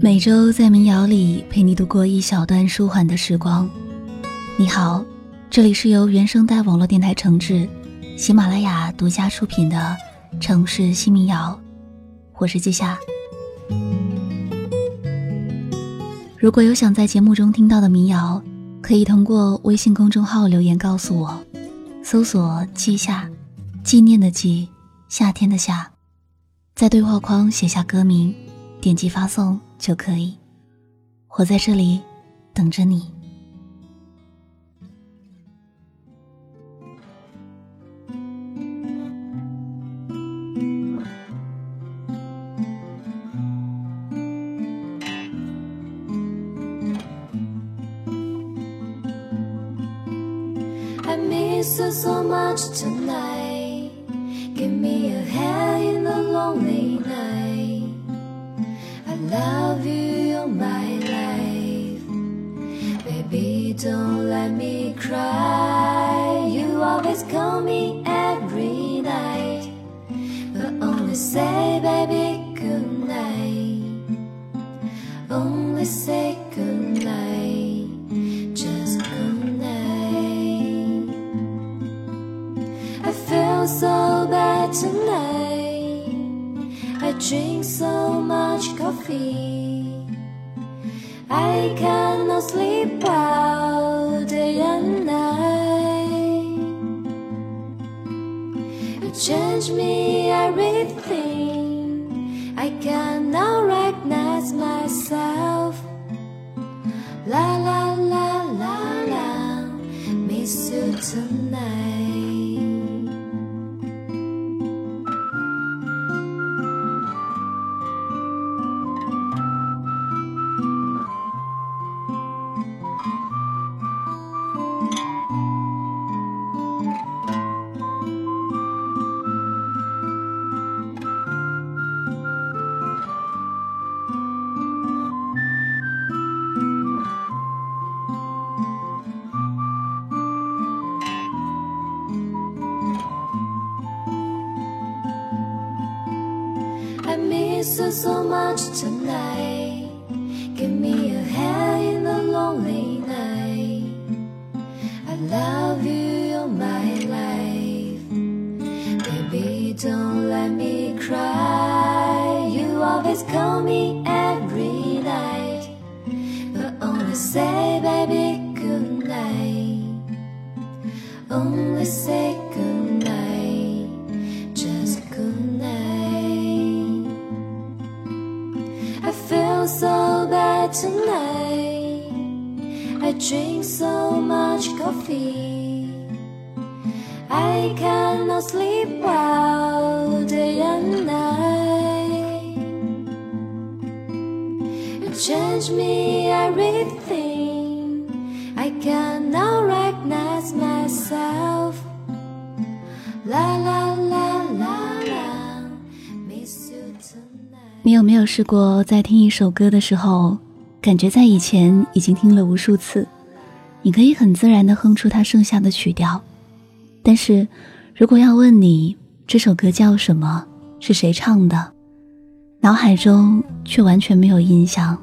每周在民谣里陪你度过一小段舒缓的时光。你好，这里是由原声带网络电台承制，喜马拉雅独家出品的《城市新民谣》，我是季夏。如果有想在节目中听到的民谣，可以通过微信公众号留言告诉我，搜索“季夏”，纪念的季，夏天的夏，在对话框写下歌名，点击发送。就可以。我在这里等着你。so much tonight. Give me a hand in the lonely night. Love you, you're my life. Baby, don't let me cry. You always call me every night. But only say, baby, good night. Only say drink so much coffee. I cannot sleep all day and night. You change me everything. I cannot so much tonight. Give me a hand in the lonely night. I love you, you're my life. Baby, don't let me cry. You always call me every night. But only say, baby, good night. Only say tonight. I drink so much coffee. I cannot sleep all day and night. You change me everything. I cannot recognize myself. La la la la la, miss you tonight. 你有没有试过在听一首歌的时候，感觉在以前已经听了无数次，你可以很自然的哼出它剩下的曲调，但是如果要问你这首歌叫什么，是谁唱的，脑海中却完全没有印象。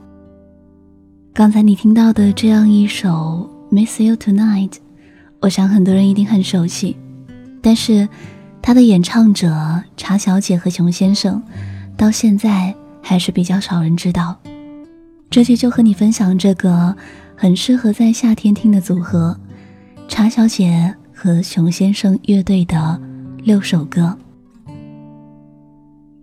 刚才你听到的这样一首《Miss You Tonight》，我想很多人一定很熟悉，但是它的演唱者茶小姐和熊先生，到现在还是比较少人知道。这期就和你分享这个很适合在夏天听的组合——茶小姐和熊先生乐队的六首歌。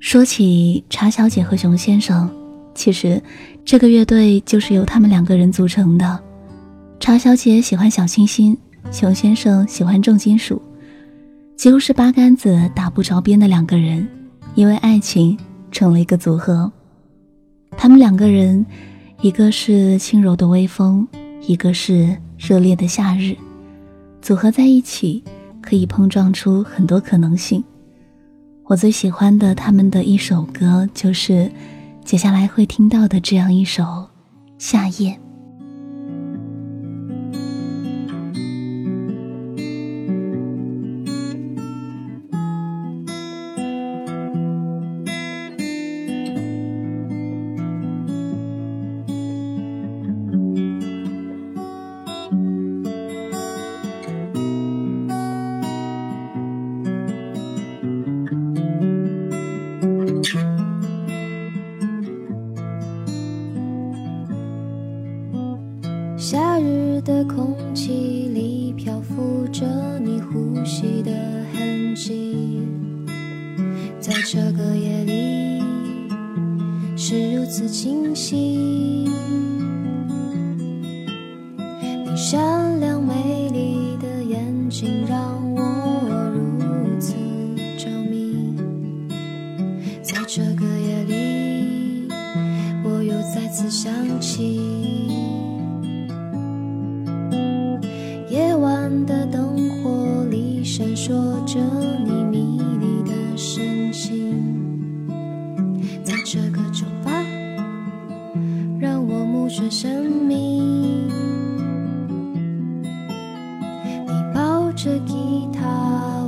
说起茶小姐和熊先生，其实这个乐队就是由他们两个人组成的。茶小姐喜欢小清新，熊先生喜欢重金属，几乎是八竿子打不着边的两个人，因为爱情成了一个组合。他们两个人，一个是轻柔的微风，一个是热烈的夏日，组合在一起，可以碰撞出很多可能性。我最喜欢的他们的一首歌，就是接下来会听到的这样一首《夏夜》。的空气里漂浮着你呼吸的痕迹，在这个夜里是如此清晰。着吉他。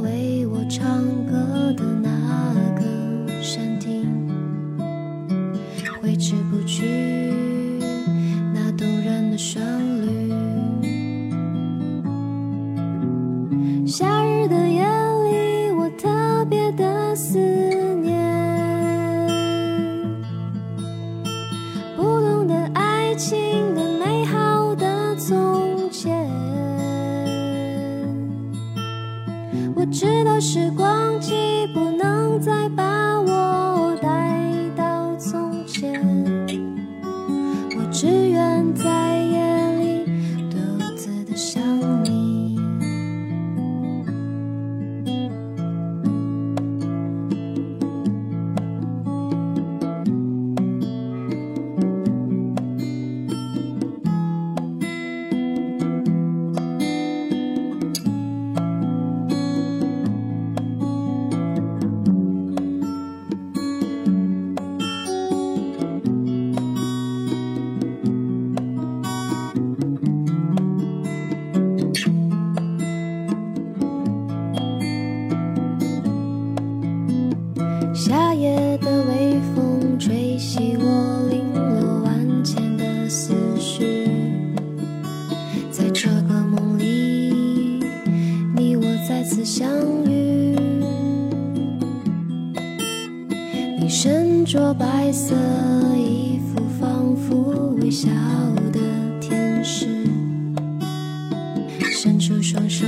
伸出双手，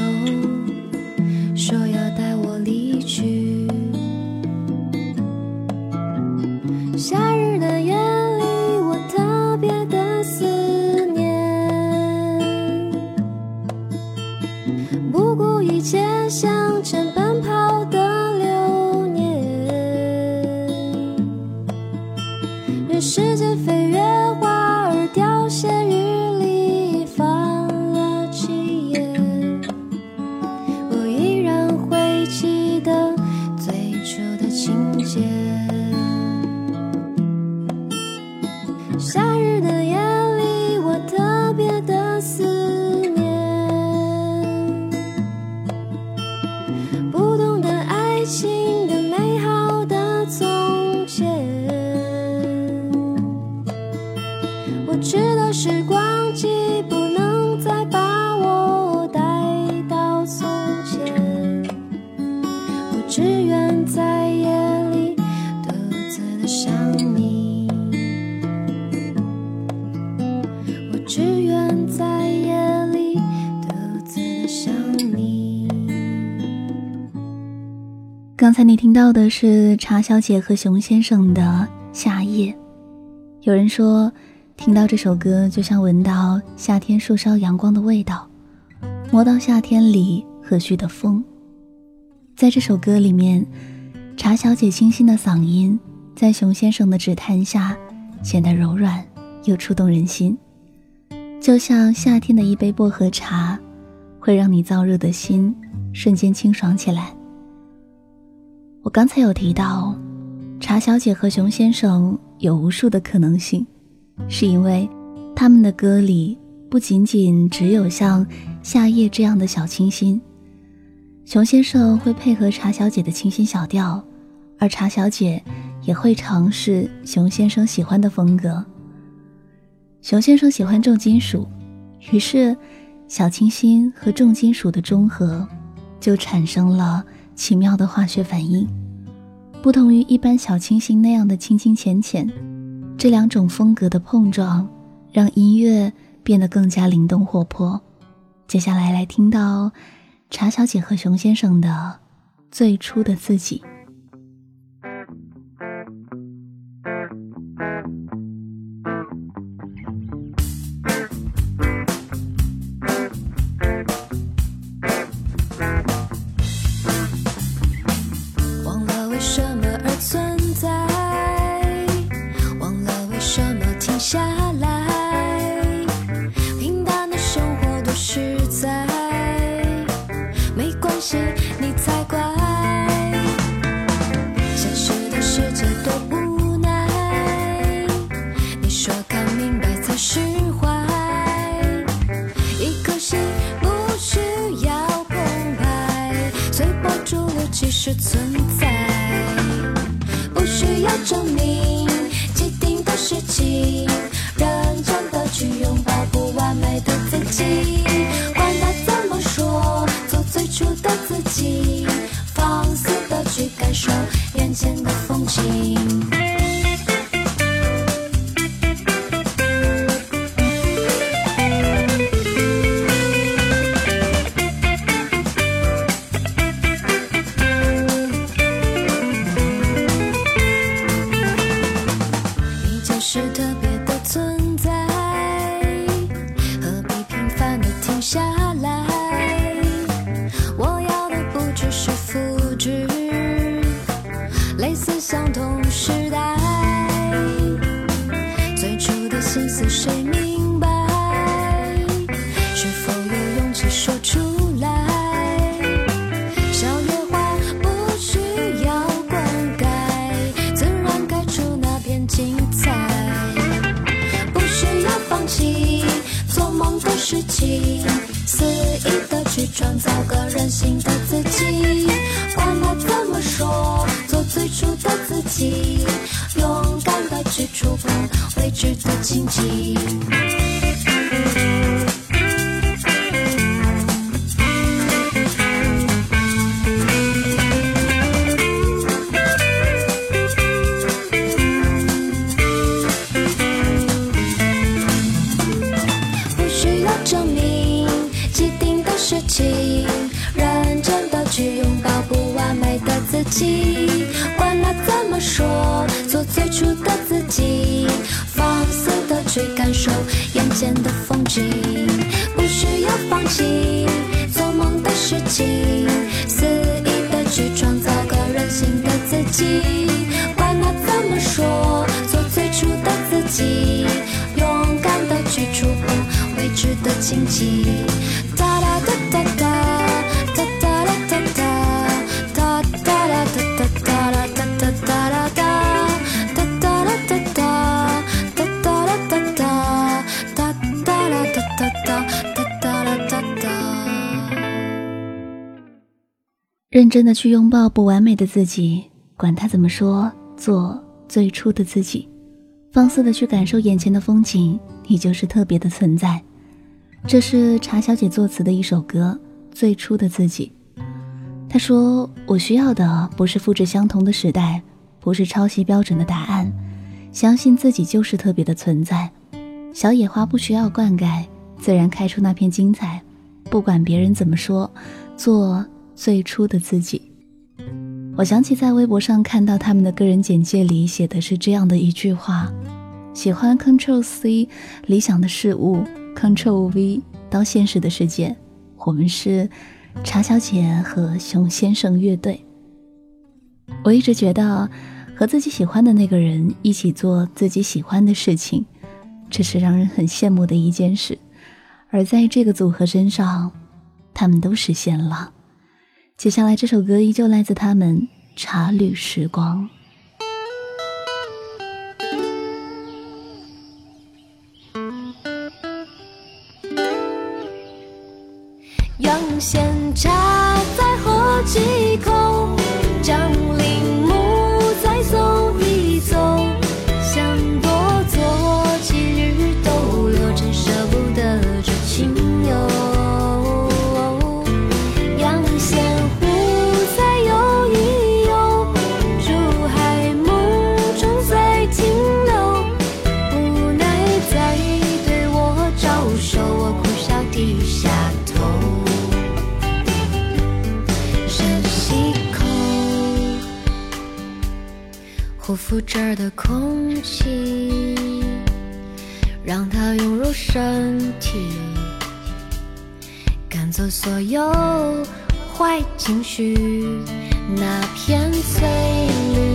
说要带我离去。到的是茶小姐和熊先生的《夏夜》。有人说，听到这首歌就像闻到夏天树梢阳光的味道，摸到夏天里和煦的风。在这首歌里面，茶小姐清新的嗓音在熊先生的指弹下显得柔软又触动人心，就像夏天的一杯薄荷茶，会让你燥热的心瞬间清爽起来。我刚才有提到，茶小姐和熊先生有无数的可能性，是因为他们的歌里不仅仅只有像《夏夜》这样的小清新，熊先生会配合茶小姐的清新小调，而茶小姐也会尝试熊先生喜欢的风格。熊先生喜欢重金属，于是小清新和重金属的中和，就产生了奇妙的化学反应。不同于一般小清新那样的清清浅浅，这两种风格的碰撞，让音乐变得更加灵动活泼。接下来来听到茶小姐和熊先生的最初的自己。眼前的风景，不需要放弃做梦的事情，肆意的去创造个任性的自己。管他怎么说，做最初的自己，勇敢的去触碰未知的荆棘。认真的去拥抱不完美的自己，管他怎么说，做最初的自己，放肆的去感受眼前的风景，你就是特别的存在。这是茶小姐作词的一首歌《最初的自己》。她说：“我需要的不是复制相同的时代，不是抄袭标准的答案，相信自己就是特别的存在。小野花不需要灌溉，自然开出那片精彩。不管别人怎么说，做。”最初的自己，我想起在微博上看到他们的个人简介里写的是这样的一句话：喜欢 Control C 理想的事物，Control V 到现实的世界。我们是茶小姐和熊先生乐队。我一直觉得和自己喜欢的那个人一起做自己喜欢的事情，这是让人很羡慕的一件事。而在这个组合身上，他们都实现了。接下来这首歌依旧来自他们《茶旅时光》。用现茶这儿的空气让它涌入身体赶走所有坏情绪那片翠绿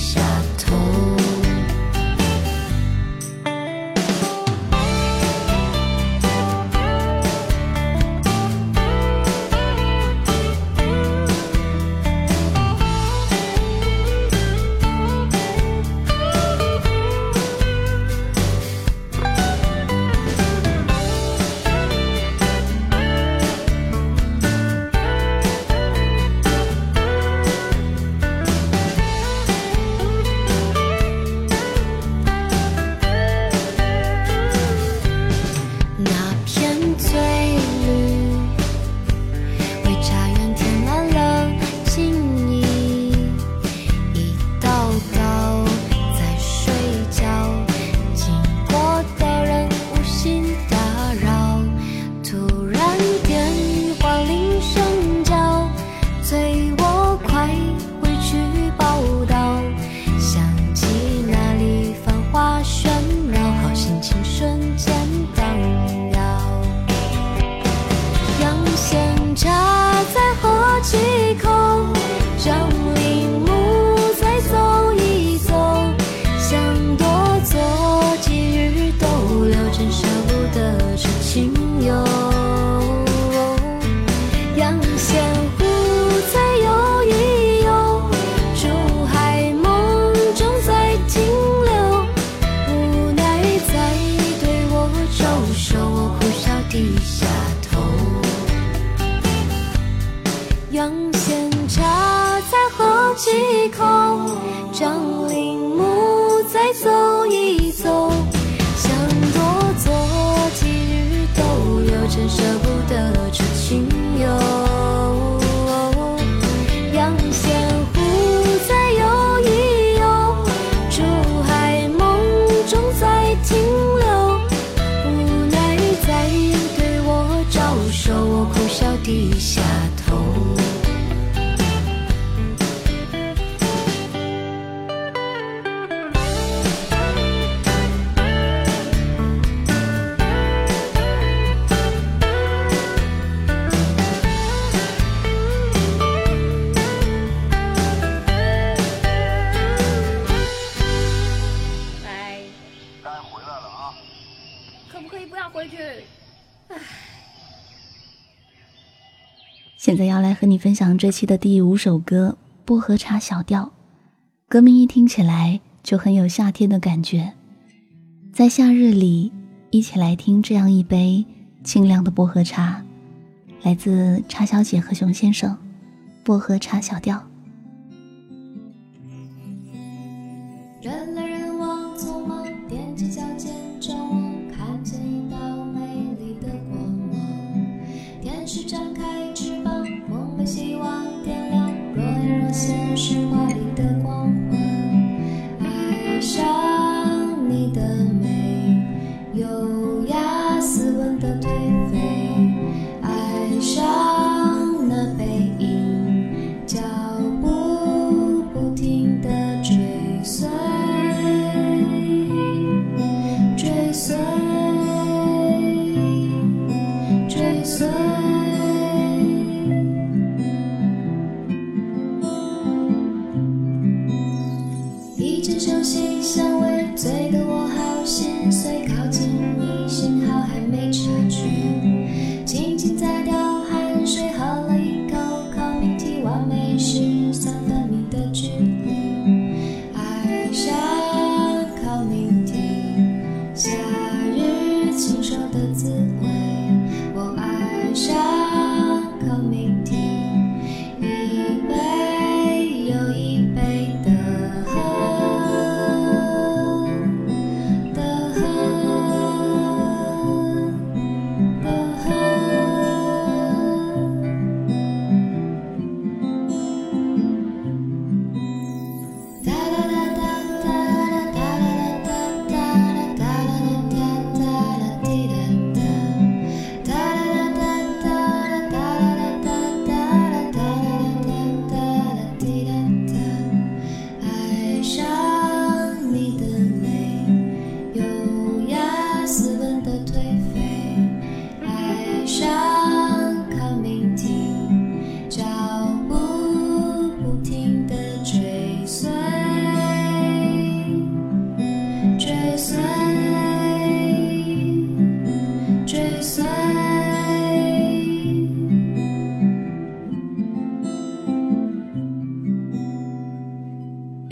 shine. 人生。现在要来和你分享这期的第五首歌薄荷茶小调。歌名一听起来就很有夏天的感觉。在夏日里一起来听这样一杯清凉的薄荷茶。来自茶小姐和熊先生薄荷茶小调。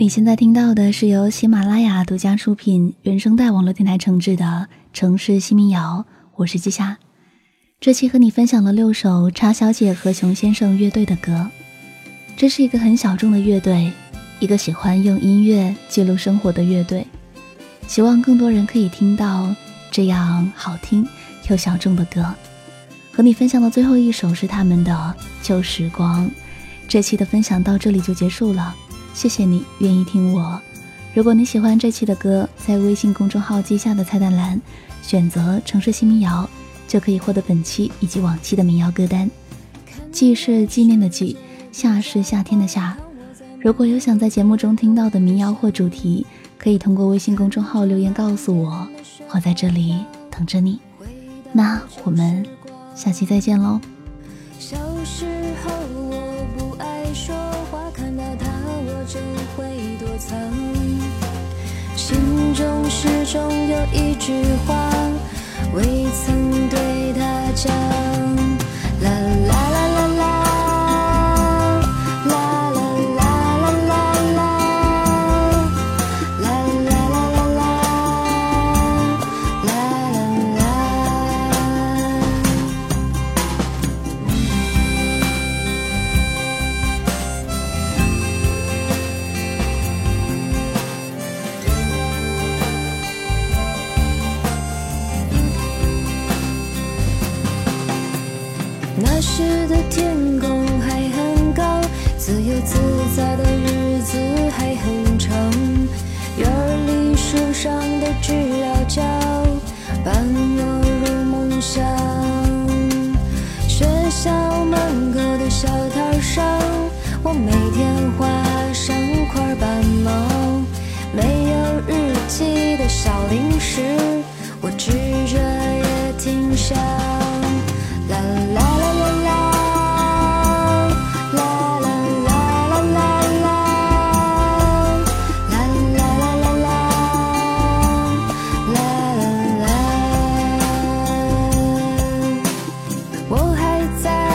你现在听到的是由喜马拉雅独家出品、原声带网络电台承制的《城市新民谣》，我是季夏。这期和你分享了六首叉小姐和熊先生乐队的歌。这是一个很小众的乐队，一个喜欢用音乐记录生活的乐队。希望更多人可以听到这样好听又小众的歌。和你分享的最后一首是他们的《旧时光》。这期的分享到这里就结束了。谢谢你愿意听我。如果你喜欢这期的歌，在微信公众号记下的菜单栏选择“城市新民谣”，就可以获得本期以及往期的民谣歌单。季是纪念的记，夏是夏天的夏。如果有想在节目中听到的民谣或主题，可以通过微信公众号留言告诉我，我在这里等着你。那我们下期再见喽。始终有一句话，未曾对他讲。时的天空还很高，自由自在的日子还很长。院里树上的知了叫，伴我入梦乡。学校门口的小摊上，我每天画上块斑毛。没有日记的小零食，我吃着也挺香。lights out.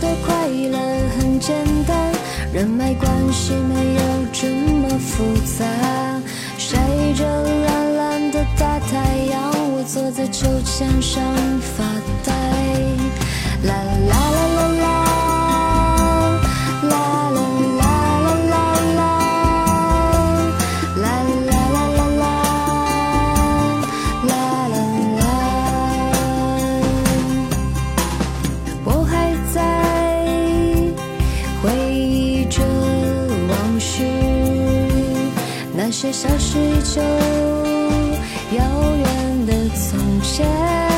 的快乐很简单人脉关系没有这么复杂晒着蓝蓝的大太阳我坐在秋千上发呆。啦啦啦啦啦啦。消失已久，遥远的从前。